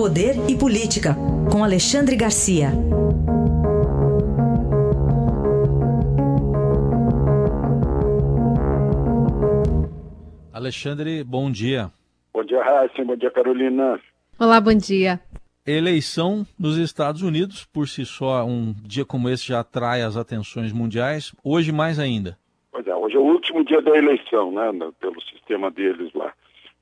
Poder e Política, com Alexandre Garcia. Alexandre, bom dia. Bom dia, Raíssa. Bom dia, Carolina. Olá, bom dia. Eleição nos Estados Unidos, por si só, um dia como esse já atrai as atenções mundiais. Hoje, mais ainda. Pois é, hoje é o último dia da eleição, né, pelo sistema deles lá.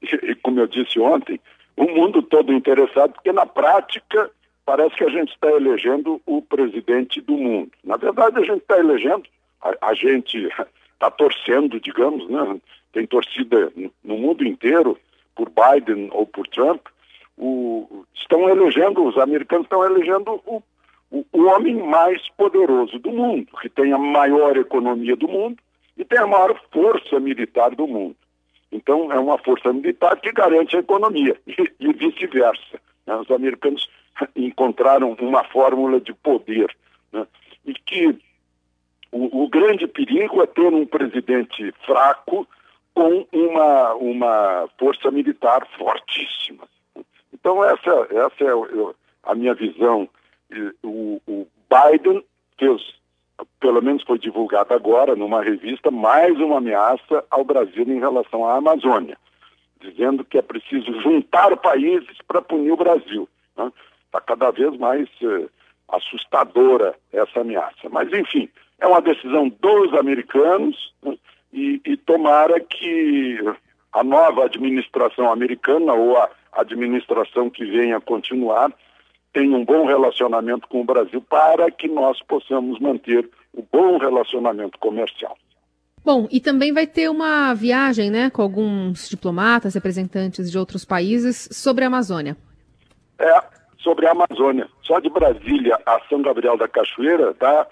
E, e como eu disse ontem, o mundo todo interessado, porque na prática parece que a gente está elegendo o presidente do mundo. Na verdade, a gente está elegendo, a, a gente está torcendo, digamos, né? Tem torcida no mundo inteiro por Biden ou por Trump. O, estão elegendo, os americanos estão elegendo o, o, o homem mais poderoso do mundo, que tem a maior economia do mundo e tem a maior força militar do mundo. Então, é uma força militar que garante a economia e, e vice-versa. Né? Os americanos encontraram uma fórmula de poder né? e que o, o, grande perigo é ter um presidente fraco com uma, uma força militar fortíssima. Então, essa, essa é a minha visão. O, o Biden fez pelo menos foi divulgado agora numa revista, mais uma ameaça ao Brasil em relação à Amazônia, dizendo que é preciso juntar países para punir o Brasil. Está né? Tá cada vez mais eh, assustadora essa ameaça. Mas, enfim, é uma decisão dos americanos né? e, e tomara que a nova administração americana ou a administração que venha continuar tem um bom relacionamento com o Brasil para que nós possamos manter o bom relacionamento comercial. Bom, e também vai ter uma viagem, né, com alguns diplomatas, representantes de outros países sobre a Amazônia. É, sobre a Amazônia. Só de Brasília a São Gabriel da Cachoeira dá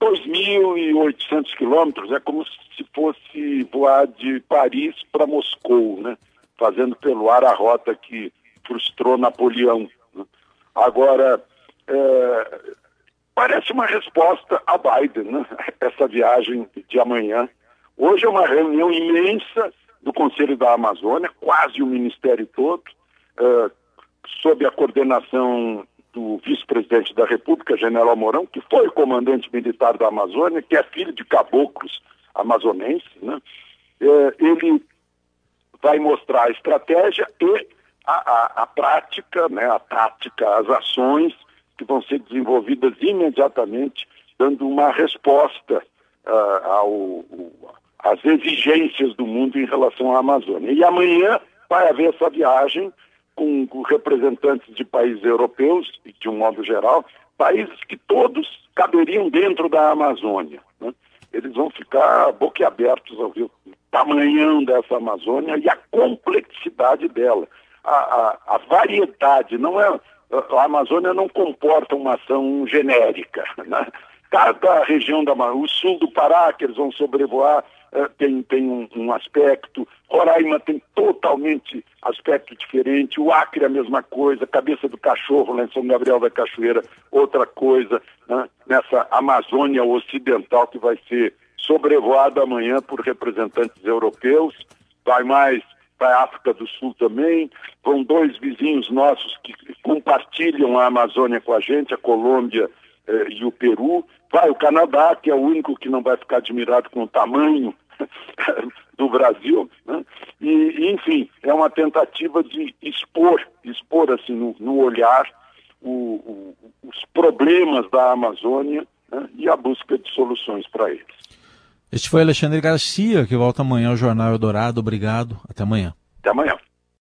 2.800 quilômetros, é como se fosse voar de Paris para Moscou, né? Fazendo pelo ar a rota que frustrou Napoleão. Agora, é, parece uma resposta a Biden, né? essa viagem de amanhã. Hoje é uma reunião imensa do Conselho da Amazônia, quase o Ministério todo, é, sob a coordenação do vice-presidente da República, General Mourão, que foi comandante militar da Amazônia, que é filho de caboclos amazonenses. Né? É, ele vai mostrar a estratégia e a, a, a prática, né, a tática, as ações que vão ser desenvolvidas imediatamente, dando uma resposta uh, ao, às exigências do mundo em relação à Amazônia. E amanhã vai haver essa viagem com, com representantes de países europeus, e de um modo geral, países que todos caberiam dentro da Amazônia. Né? Eles vão ficar boquiabertos ao ver o tamanhão dessa Amazônia e a complexidade dela a, a, a variedade, não é a Amazônia não comporta uma ação genérica. Né? Cada região da o sul do Pará, que eles vão sobrevoar, eh, tem, tem um, um, aspecto, Roraima tem totalmente aspecto diferente, o Acre a mesma coisa, Cabeça do Cachorro lá em São Gabriel da Cachoeira, outra coisa, né? nessa Amazônia Ocidental que vai ser sobrevoada amanhã por representantes europeus, vai mais para a África do Sul também. Vão dois vizinhos nossos que compartilham a Amazônia com a gente, a Colômbia eh, e o Peru. Vai o Canadá, que é o único que não vai ficar admirado com o tamanho do Brasil. Né? E, enfim, é uma tentativa de expor, expor assim no, no olhar o, o, os problemas da Amazônia né? e a busca de soluções para eles. Este foi Alexandre Garcia, que volta amanhã ao Jornal Eldorado. Obrigado. Até amanhã. Até amanhã.